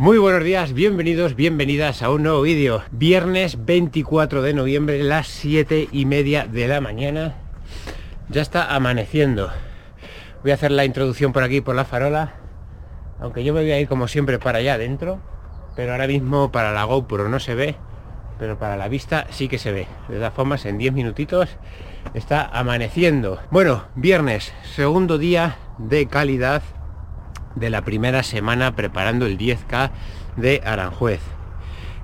Muy buenos días, bienvenidos, bienvenidas a un nuevo vídeo. Viernes 24 de noviembre, las 7 y media de la mañana. Ya está amaneciendo. Voy a hacer la introducción por aquí, por la farola. Aunque yo me voy a ir como siempre para allá adentro. Pero ahora mismo para la GoPro no se ve. Pero para la vista sí que se ve. De todas formas, en 10 minutitos está amaneciendo. Bueno, viernes, segundo día de calidad de la primera semana preparando el 10K de Aranjuez.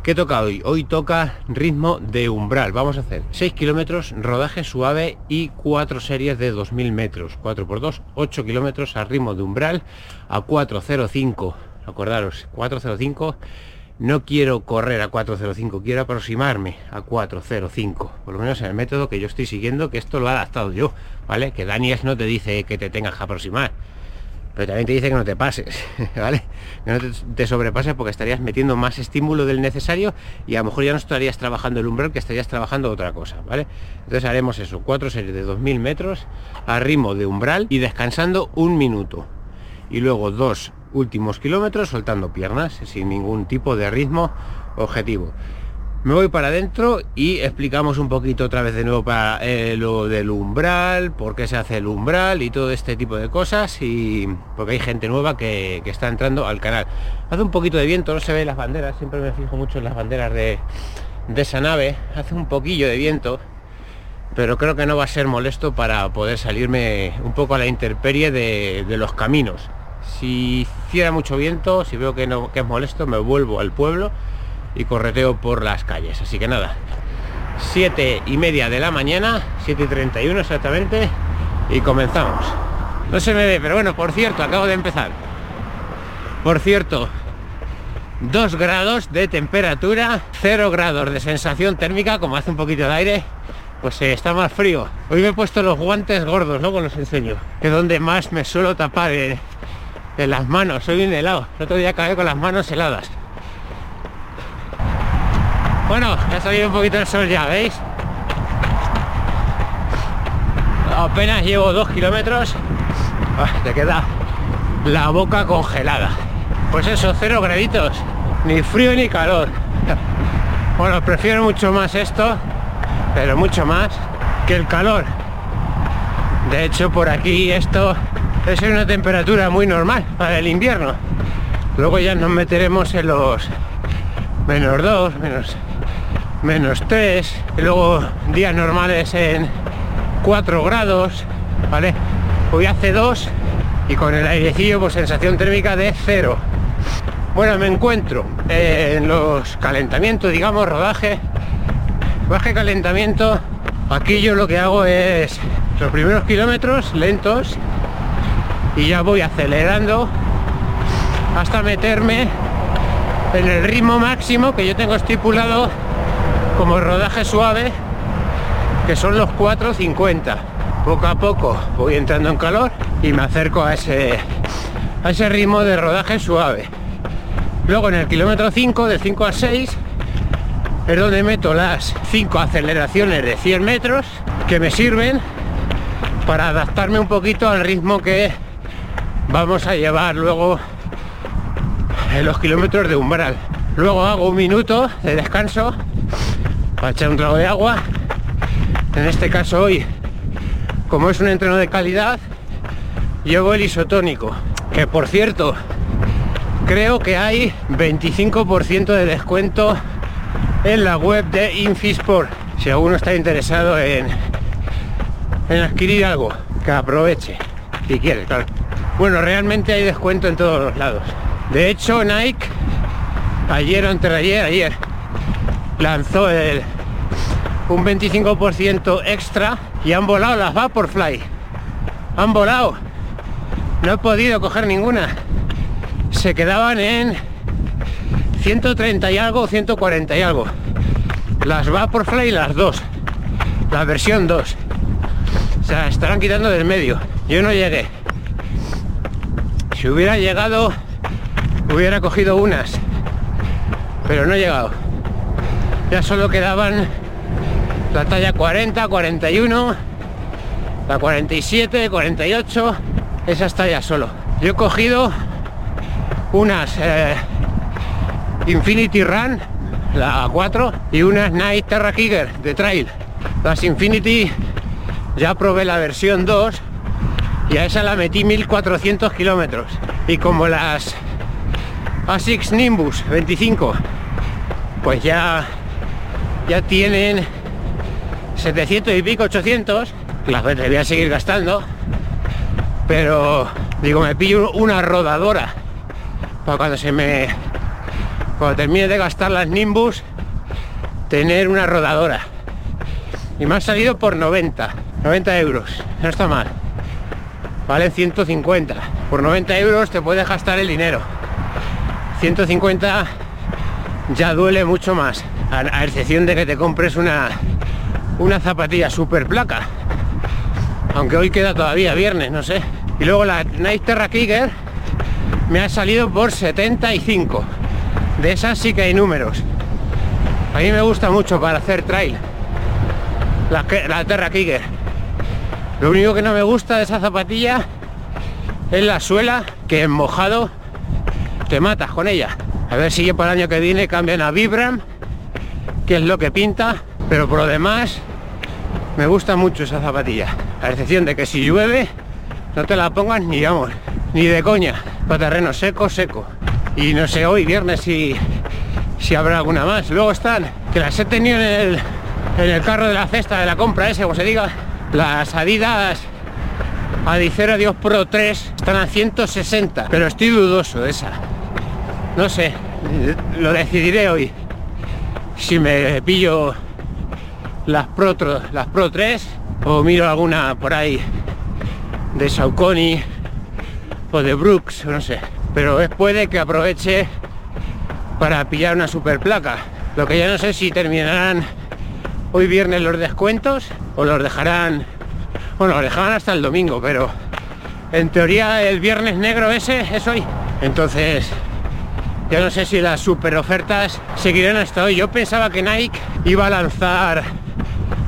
¿Qué toca hoy? Hoy toca ritmo de umbral. Vamos a hacer 6 kilómetros, rodaje suave y 4 series de 2000 metros. 4 por 2, 8 kilómetros a ritmo de umbral a 405. Acordaros, 405. No quiero correr a 405, quiero aproximarme a 405. Por lo menos en el método que yo estoy siguiendo, que esto lo he adaptado yo, ¿vale? Que Daniels no te dice que te tengas que aproximar pero también te dice que no te pases, ¿vale? Que no te, sobrepases porque estarías metiendo más estímulo del necesario y a lo mejor ya no estarías trabajando el umbral, que estarías trabajando otra cosa, ¿vale? Entonces haremos eso, cuatro series de 2000 metros a ritmo de umbral y descansando un minuto. Y luego dos últimos kilómetros soltando piernas sin ningún tipo de ritmo objetivo me voy para adentro y explicamos un poquito otra vez de nuevo para eh, lo del umbral, por qué se hace el umbral y todo este tipo de cosas y porque hay gente nueva que, está entrando al canal. Hace un poquito de viento, no se ve las banderas, siempre me fijo mucho en las banderas de, esa nave, hace un poquillo de viento, pero creo que no va a ser molesto para poder salirme un poco a la intemperie de, los caminos. Si hiciera mucho viento, si veo que, no, que es molesto, me vuelvo al pueblo y correteo por las calles. Así que nada, 7 y media de la mañana, 7 y 31 exactamente, y comenzamos. No se me ve, pero bueno, por cierto, acabo de empezar. Por cierto, 2 grados de temperatura, 0 grados de sensación térmica, como hace un poquito de aire, pues eh, está más frío. Hoy me he puesto los guantes gordos, luego los enseño, que donde más me suelo tapar en, las manos, soy un helado. El otro día acabé con las manos heladas. Bueno, ha salido un poquito el sol ya, ¿veis? Apenas llevo dos kilómetros. Ah, te queda la boca congelada. Pues eso, cero graditos. Ni frío ni calor. Bueno, prefiero mucho más esto, pero mucho más que el calor. De hecho, por aquí esto es una temperatura muy normal para el invierno. Luego ya nos meteremos en los menos 2, menos menos 3, y luego días normales en 4 grados, ¿vale? Hoy hace 2 y con el airecillo pues sensación térmica de 0. Bueno, me encuentro en los calentamientos, digamos, rodaje, baje calentamiento. Aquí yo lo que hago es los primeros kilómetros lentos y ya voy acelerando hasta meterme en el ritmo máximo que yo tengo estipulado como rodaje suave que son los 4.50 poco a poco voy entrando en calor y me acerco a ese a ese ritmo de rodaje suave. Luego en el kilómetro 5 de 5 a 6 es donde meto las 5 aceleraciones de 100 metros que me sirven para adaptarme un poquito al ritmo que vamos a llevar luego en los kilómetros de umbral. Luego hago un minuto de descanso para echar un trago de agua. En este caso hoy, como es un entreno de calidad, llevo el isotónico. Que por cierto, creo que hay 25% de descuento en la web de Infisport. Si alguno está interesado en, en adquirir algo, que aproveche, si quiere, claro. Bueno, realmente hay descuento en todos los lados. De hecho, Nike, ayer o ayer, ayer, lanzó el, un 25% extra y han volado las Vaporfly. Han volado. No he podido coger ninguna. Se quedaban en 130 y algo, 140 y algo. Las Vaporfly las dos. La versión 2. O sea, estarán quitando del medio. Yo no llegué. Si hubiera llegado, hubiera cogido unas. Pero no he llegado ya solo quedaban la talla 40, 41, la 47, 48, esas tallas solo. Yo he cogido unas eh, Infinity Run, la 4, y una Night Terra Kicker de trail. Las Infinity ya probé la versión 2 y a esa la metí 1400 kilómetros. Y como las ASICS Nimbus 25, pues ya, ya tienen 700 y pico, 800, las voy a seguir gastando, pero digo, me pillo una rodadora para cuando se me cuando termine de gastar las Nimbus tener una rodadora. Y me ha salido por 90 90 euros. No está mal. Vale 150 por 90 euros te puedes gastar el dinero. 150 ya duele mucho más. A, excepción de que te compres una una zapatilla super placa. Aunque hoy queda todavía viernes no sé. Y luego la Night Terra Kicker me ha salido por 75 de esas sí que hay números. A mí me gusta mucho para hacer trail. La, la Terra Kicker. Lo único que no me gusta de esa zapatilla es la suela que en mojado te matas con ella. A ver si para el año que viene cambian a Vibram que es lo que pinta pero por lo demás me gusta mucho esa zapatilla. A excepción de que si llueve no te la pongas ni vamos ni de coña. Para terreno seco seco. Y no sé hoy viernes si si habrá alguna más. Luego están que las he tenido en el en el carro de la cesta de la compra ese como se diga las adidas Adicera Dios Pro 3 están a 160 pero estoy dudoso de esa. No sé lo decidiré hoy. Si me pillo las Pro, las Pro 3 o miro alguna por ahí de Saucony o de Brooks, no sé. Pero es puede que aproveche para pillar una super placa. Lo que ya no sé si terminarán hoy viernes los descuentos o los dejarán, bueno, los dejarán hasta el domingo, pero en teoría el viernes negro ese es hoy. Entonces, ya no sé si las super ofertas seguirán hasta hoy. Yo pensaba que Nike iba a lanzar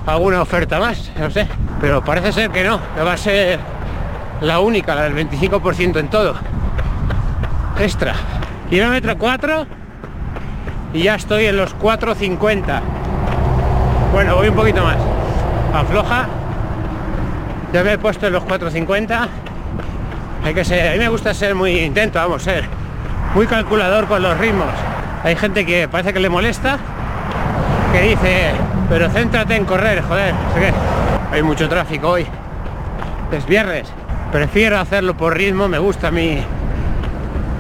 alguna oferta más, no sé. Pero parece ser que no, que va a ser la única, la del 25% en todo. Extra. Kilómetro 4 y ya estoy en los 4.50. Bueno, voy un poquito más. Afloja. Ya me he puesto en los 4.50. Hay que ser, a mí me gusta ser muy intento, vamos, ser muy calculador con los ritmos. Hay gente que parece que le molesta, que dice, pero céntrate en correr, joder, sé. Hay mucho tráfico hoy. Es viernes. Prefiero hacerlo por ritmo, me gusta a mí.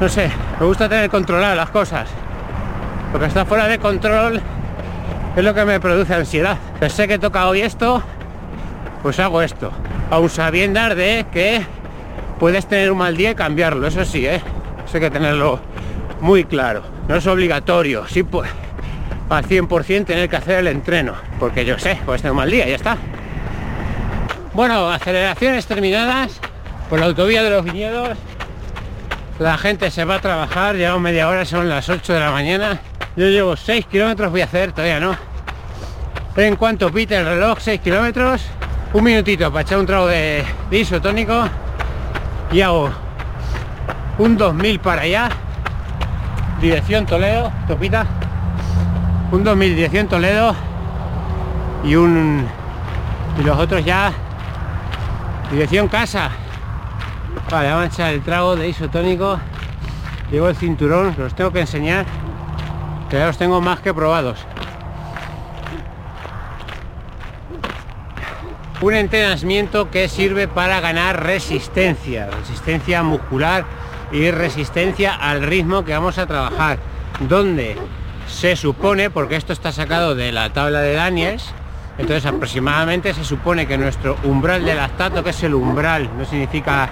No sé, me gusta tener controlado las cosas. Lo que está fuera de control es lo que me produce ansiedad. Pensé que toca hoy esto, pues hago esto. Aún sabiendo de que puedes tener un mal día y cambiarlo, eso sí, ¿eh? Eso hay que tenerlo muy claro. No es obligatorio, sí pues al 100% tener que hacer el entreno, porque yo sé, puedes tener un mal día, ya está. Bueno, aceleraciones terminadas por la autovía de los viñedos. La gente se va a trabajar, llevo media hora, son las 8 de la mañana. Yo llevo 6 kilómetros, voy a hacer, todavía no. En cuanto pite el reloj, 6 kilómetros, un minutito para echar un trago de, de isotónico y hago un 2000 para allá, dirección Toledo, topita, un 2000 dirección Toledo y un y los otros ya. Dirección casa. Vale vamos a echar el trago de isotónico. Llevo el cinturón los tengo que enseñar que ya los tengo más que probados. Un entrenamiento que sirve para ganar resistencia resistencia muscular y resistencia al ritmo que vamos a trabajar. Donde se supone porque esto está sacado de la tabla de Daniels entonces aproximadamente se supone que nuestro umbral de lactato, que es el umbral, no significa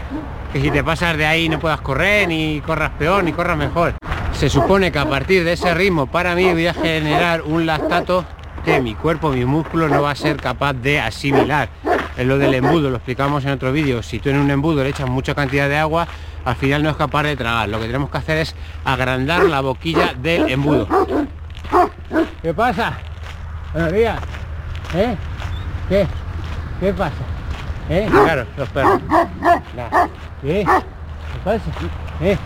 que si te pasas de ahí no puedas correr, ni corras peor, ni corras mejor. Se supone que a partir de ese ritmo para mí voy a generar un lactato que mi cuerpo, mi músculo no va a ser capaz de asimilar. Es lo del embudo, lo explicamos en otro vídeo. Si tú en un embudo le echas mucha cantidad de agua, al final no es capaz de tragar. Lo que tenemos que hacer es agrandar la boquilla del embudo. ¿Qué pasa? Buenos días. ¿Eh? ¿Qué? ¿Qué pasa? ¿Eh? Claro, los perros. ¿Qué? ¿Qué pasa? ¿Eh?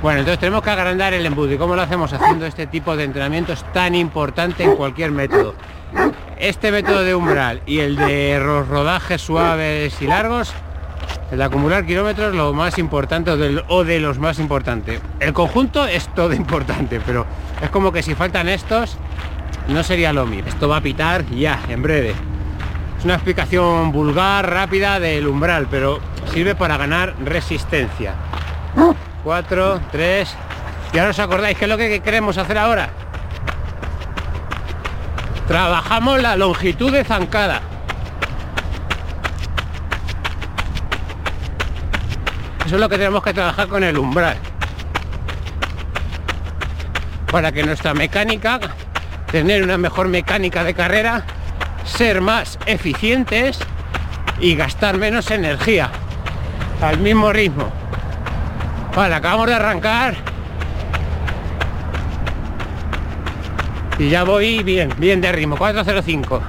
Bueno, entonces tenemos que agrandar el embudo. ¿Y cómo lo hacemos? Haciendo este tipo de entrenamientos tan importante en cualquier método. Este método de umbral y el de rodajes suaves y largos, el acumular kilómetros, lo más importante o, del, o de los más importantes. El conjunto es todo importante, pero es como que si faltan estos, no sería lo mismo. Esto va a pitar ya, en breve. Es una explicación vulgar, rápida del umbral, pero sirve para ganar resistencia. 4, 3. ¿Y ahora os acordáis qué es lo que queremos hacer ahora? Trabajamos la longitud de zancada. Eso es lo que tenemos que trabajar con el umbral. Para que nuestra mecánica, tener una mejor mecánica de carrera, ser más eficientes y gastar menos energía al mismo ritmo. Vale, acabamos de arrancar. Y ya voy bien, bien de ritmo, 405.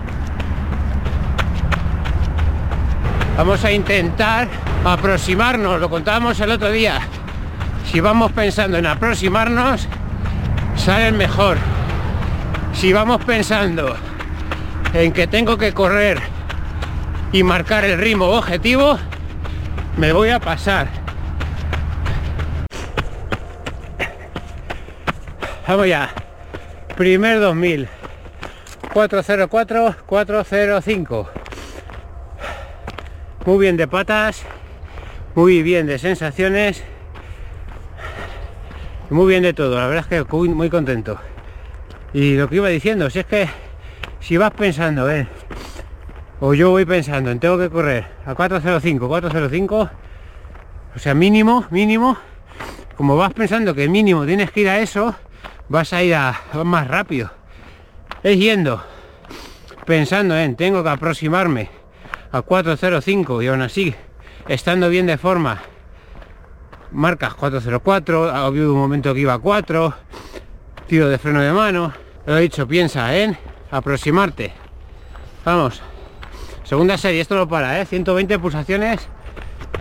Vamos a intentar aproximarnos, lo contábamos el otro día. Si vamos pensando en aproximarnos, sale mejor. Si vamos pensando en que tengo que correr y marcar el ritmo objetivo, me voy a pasar. Vamos ya. Primer 2000. 404, 405. Muy bien de patas. Muy bien de sensaciones. Muy bien de todo. La verdad es que muy, contento. Y lo que iba diciendo, si es que si vas pensando, eh, o yo voy pensando en tengo que correr a 405, 405, o sea, mínimo, mínimo, como vas pensando que mínimo tienes que ir a eso, vas a ir a, más rápido. Es yendo, pensando en, tengo que aproximarme a 405 y aún así, estando bien de forma, marcas 404, ha habido un momento que iba a 4, tiro de freno de mano, lo he dicho, piensa en aproximarte. Vamos, segunda serie, esto no para, ¿eh? 120 pulsaciones,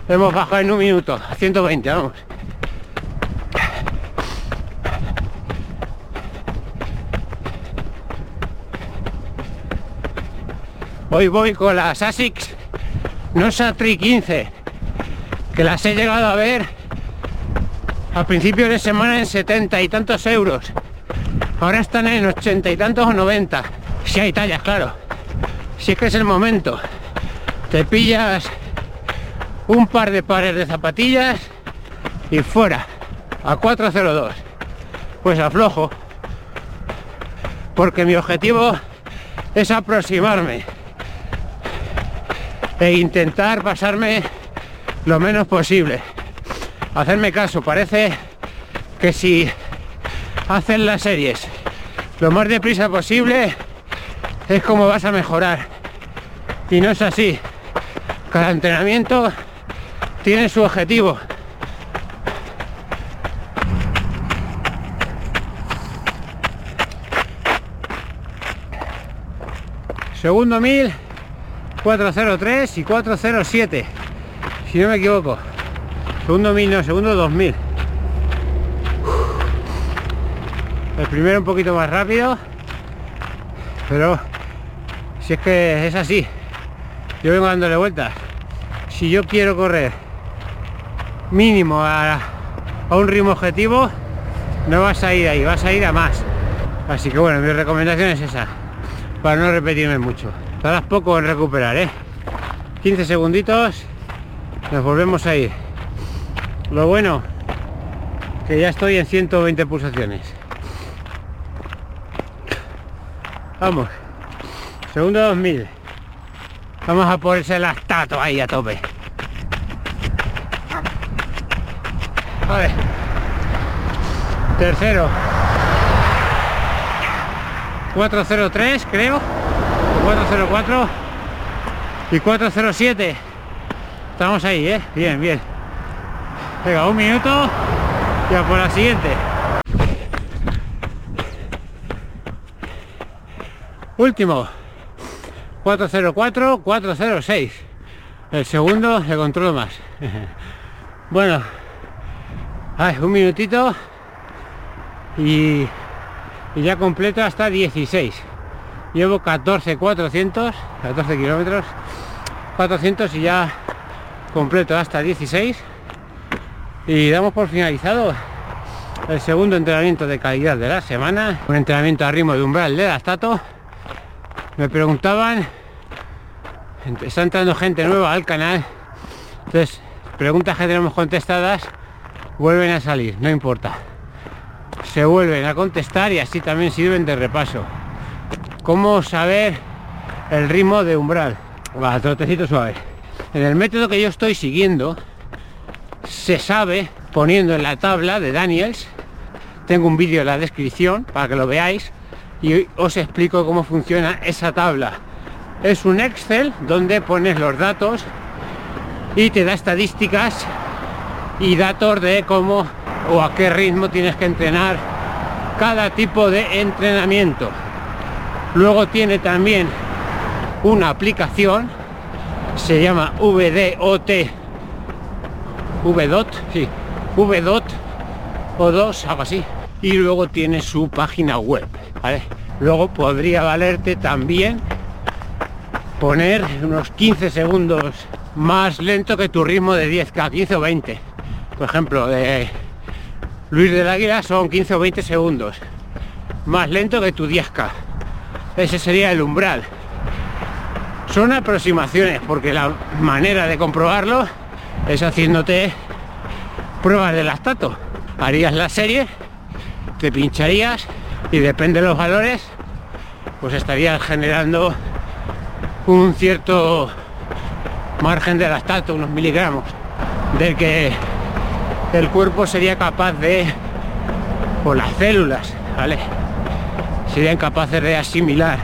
hemos bajado en un minuto, 120, vamos. Hoy voy con las ASICS Nosa Tri 15, que las he llegado a ver a principios de semana en 70 y tantos euros. Ahora están en 80 y tantos o 90. Si hay tallas, claro. Si es que es el momento. Te pillas un par de pares de zapatillas y fuera a 402. Pues aflojo. Porque mi objetivo es aproximarme e intentar pasarme lo menos posible. Hacerme caso, parece que si hacen las series lo más deprisa posible es como vas a mejorar. Y no es así. Cada entrenamiento tiene su objetivo. Segundo mil 403 y 407 si no me equivoco. Segundo 1000 no, segundo 2000 el primero un poquito más rápido pero si es que es así yo vengo dándole vueltas. Si yo quiero correr mínimo a, a un ritmo objetivo no vas a ir ahí, vas a ir a más. Así que bueno, mi recomendación es esa para no repetirme mucho Tardas poco en recuperar, ¿eh? 15 segunditos, nos volvemos a ir. Lo bueno, que ya estoy en 120 pulsaciones. Vamos. Segundo 2000. Vamos a ponerse el astato ahí a tope. Ver. Tercero. 403 creo. 404 y 407 estamos ahí ¿eh? bien bien. Venga un minuto. Ya por la siguiente. Último. 404 406 el segundo de control más. Bueno. Ay, un minutito. Y, y ya completo hasta 16. Llevo 14, 400, 14 kilómetros, 400 y ya completo hasta 16. Y damos por finalizado el segundo entrenamiento de calidad de la semana. Un entrenamiento a ritmo de umbral de Dastato. Me preguntaban, está entrando gente nueva al canal, entonces preguntas que tenemos contestadas vuelven a salir, no importa. Se vuelven a contestar y así también sirven de repaso. ¿Cómo saber el ritmo de umbral? Va, trotecito suave. En el método que yo estoy siguiendo, se sabe poniendo en la tabla de Daniels. Tengo un vídeo en la descripción para que lo veáis y os explico cómo funciona esa tabla. Es un Excel donde pones los datos y te da estadísticas y datos de cómo o a qué ritmo tienes que entrenar cada tipo de entrenamiento. Luego tiene también una aplicación, se llama VDOT, VDOT, sí, VDOT o 2, algo así. Y luego tiene su página web, ¿vale? Luego podría valerte también poner unos 15 segundos más lento que tu ritmo de 10K, 15 o 20 por ejemplo, de Luis del Águila son 15 o 20 segundos. Más lento que tu 10K. Ese sería el umbral. Son aproximaciones, porque la manera de comprobarlo es haciéndote pruebas de lactato. Harías la serie, te pincharías y depende de los valores, pues estarías generando un cierto margen de lactato, unos miligramos, del que el cuerpo sería capaz de, o las células, ¿vale? Serían capaces de asimilar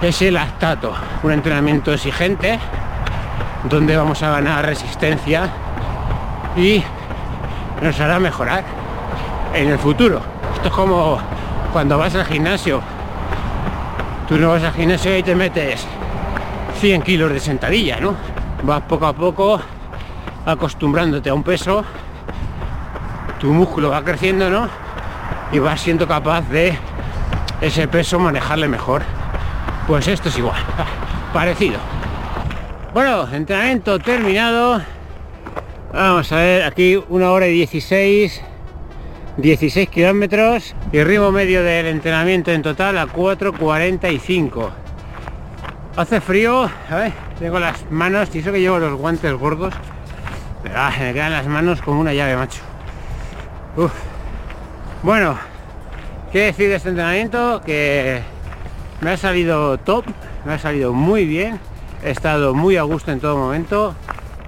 ese lactato, un entrenamiento exigente donde vamos a ganar resistencia y nos hará mejorar en el futuro. Esto es como cuando vas al gimnasio. Tú no vas al gimnasio y te metes 100 kilos de sentadilla, ¿no? Vas poco a poco acostumbrándote a un peso tu músculo va creciendo, ¿no? Y vas siendo capaz de ese peso manejarle mejor. Pues esto es igual, parecido. Bueno, entrenamiento terminado. Vamos a ver, aquí una hora y 16, 16 kilómetros y ritmo medio del entrenamiento en total a 4.45. Hace frío, a ver, tengo las manos, y eso que llevo los guantes gordos, pero ah, me quedan las manos como una llave, macho. Bueno, ¿qué decir de este entrenamiento? Que me ha salido top, me ha salido muy bien, he estado muy a gusto en todo momento,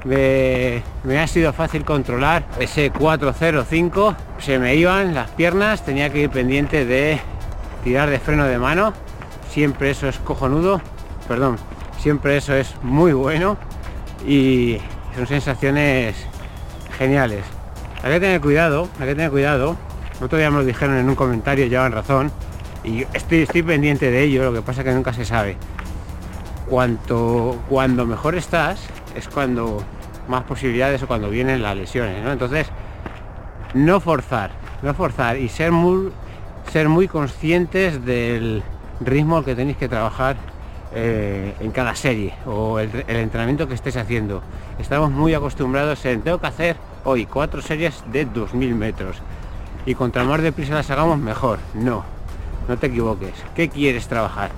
me, ha sido fácil controlar ese 405, se me iban las piernas, tenía que ir pendiente de tirar de freno de mano, siempre eso es cojonudo, perdón, siempre eso es muy bueno y son sensaciones geniales. Hay que tener cuidado, hay que tener cuidado. Otro día me lo dijeron en un comentario, llevan razón. Y estoy, pendiente de ello, lo que pasa es que nunca se sabe. Cuanto, cuando mejor estás, es cuando más posibilidades o cuando vienen las lesiones, ¿no? Entonces, no forzar, no forzar y ser muy, ser muy conscientes del ritmo que tenéis que trabajar eh, en cada serie o el, el, entrenamiento que estés haciendo. Estamos muy acostumbrados en tengo que hacer hoy cuatro series de 2000 metros y contra más deprisa las hagamos mejor. No, no te equivoques. ¿Qué quieres trabajar?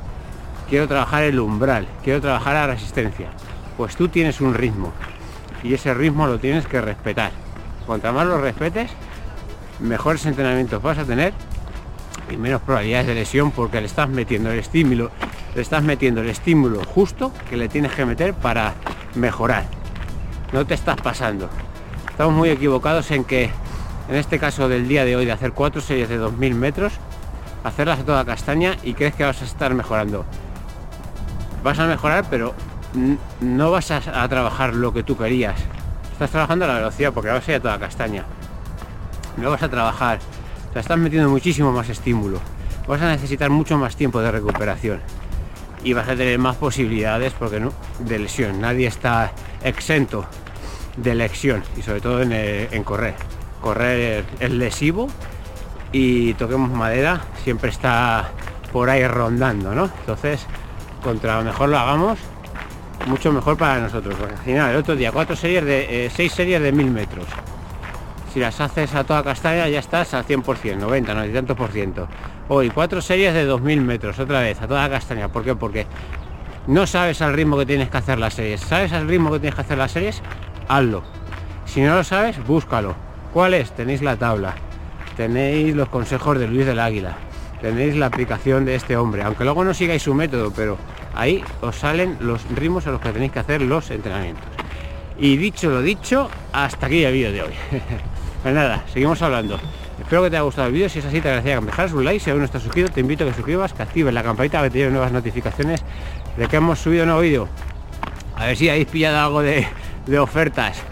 Quiero trabajar el umbral, quiero trabajar la resistencia. Pues tú tienes un ritmo y ese ritmo lo tienes que respetar. Contra más lo respetes, mejores entrenamientos vas a tener y menos probabilidades de lesión porque le estás metiendo el estímulo, le estás metiendo el estímulo justo que le tienes que meter para mejorar. No te estás pasando. Estamos muy equivocados en que, en este caso del día de hoy, de hacer cuatro series de 2000 metros, hacerlas a toda castaña y crees que vas a estar mejorando. Vas a mejorar, pero no vas a, trabajar lo que tú querías. Estás trabajando a la velocidad porque vas a ir a toda castaña. No vas a trabajar. Te estás metiendo muchísimo más estímulo. Vas a necesitar mucho más tiempo de recuperación. Y vas a tener más posibilidades porque no, de lesión. Nadie está exento de elección y sobre todo en, eh, en correr. Correr el lesivo y toquemos madera, siempre está por ahí rondando, ¿no? Entonces, contra mejor lo hagamos, mucho mejor para nosotros. Porque al final, el otro día, cuatro series de, eh, seis series de mil metros. Si las haces a toda castaña ya estás al 100%, 90, 90 y tantos por ciento. Hoy, cuatro series de 2000 metros, otra vez, a toda castaña. ¿Por qué? Porque no sabes al ritmo que tienes que hacer las series. ¿Sabes al ritmo que tienes que hacer las series? Hazlo. Si no lo sabes, búscalo. ¿Cuál es? Tenéis la tabla. Tenéis los consejos de Luis del Águila. Tenéis la aplicación de este hombre. Aunque luego no sigáis su método, pero ahí os salen los ritmos a los que tenéis que hacer los entrenamientos. Y dicho lo dicho, hasta aquí el vídeo de hoy. pues nada, seguimos hablando. Espero que te haya gustado el vídeo, si es así te agradecería que me dejaras un like, si aún no estás suscrito te invito a que suscribas, que actives la campanita para que te nuevas notificaciones de que hemos subido un nuevo vídeo. A ver si habéis pillado algo de ofertas.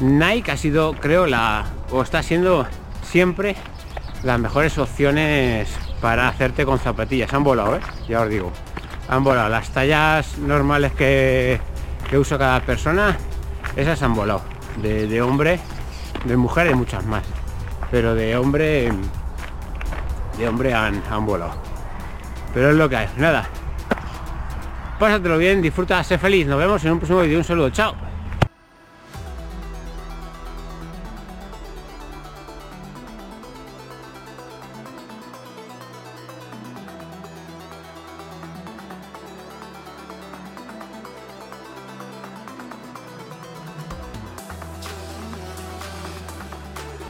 Nike ha sido, creo, la o está siendo siempre las mejores opciones para hacerte con zapatillas. Han volado, ¿eh? ya os digo. Han volado. Las tallas normales que, que usa cada persona, esas han volado. De, de hombre, de mujer y muchas más. Pero de hombre, de hombre han, han volado. Pero es lo que hay. Nada, Pásatelo bien, disfruta, sé feliz. Nos vemos en un próximo vídeo. Un saludo, chao.